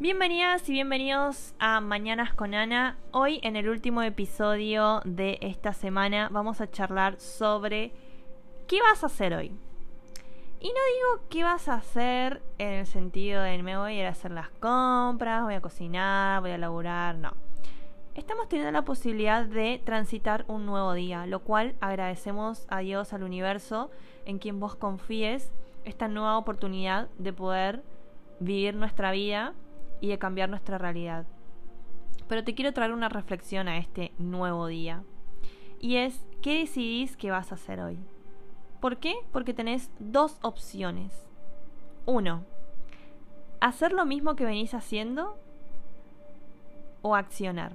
Bienvenidas y bienvenidos a Mañanas con Ana. Hoy en el último episodio de esta semana vamos a charlar sobre qué vas a hacer hoy. Y no digo qué vas a hacer en el sentido de me voy a ir a hacer las compras, voy a cocinar, voy a laburar, no. Estamos teniendo la posibilidad de transitar un nuevo día, lo cual agradecemos a Dios, al universo, en quien vos confíes esta nueva oportunidad de poder vivir nuestra vida y de cambiar nuestra realidad. Pero te quiero traer una reflexión a este nuevo día. Y es, ¿qué decidís que vas a hacer hoy? ¿Por qué? Porque tenés dos opciones. Uno, hacer lo mismo que venís haciendo o accionar.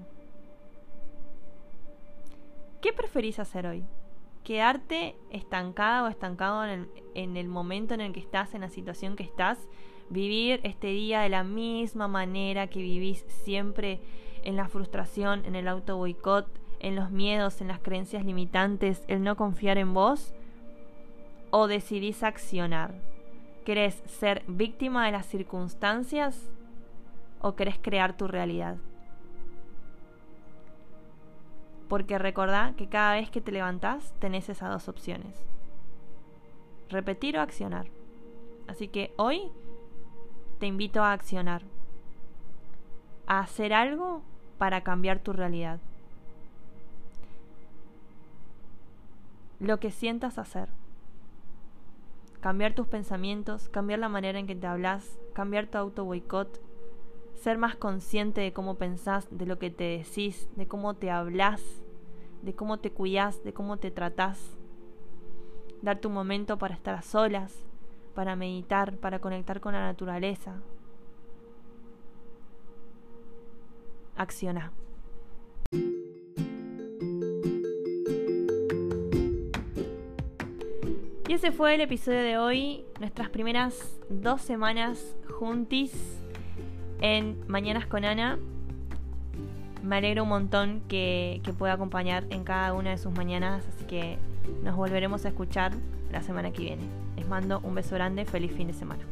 ¿Qué preferís hacer hoy? ¿Quedarte estancada o estancado en el, en el momento en el que estás, en la situación que estás? vivir este día de la misma manera que vivís siempre en la frustración, en el auto boicot, en los miedos, en las creencias limitantes, el no confiar en vos? ¿O decidís accionar? ¿Querés ser víctima de las circunstancias o querés crear tu realidad? Porque recordá que cada vez que te levantás tenés esas dos opciones. Repetir o accionar. Así que hoy te invito a accionar, a hacer algo para cambiar tu realidad. Lo que sientas hacer. Cambiar tus pensamientos, cambiar la manera en que te hablas, cambiar tu auto boicot, ser más consciente de cómo pensás, de lo que te decís, de cómo te hablas, de cómo te cuidas, de cómo te tratás. Darte un momento para estar a solas, para meditar, para conectar con la naturaleza. Acciona. Y ese fue el episodio de hoy, nuestras primeras dos semanas juntis en Mañanas con Ana. Me alegro un montón que, que pueda acompañar en cada una de sus mañanas, así que nos volveremos a escuchar la semana que viene. Les mando un beso grande, feliz fin de semana.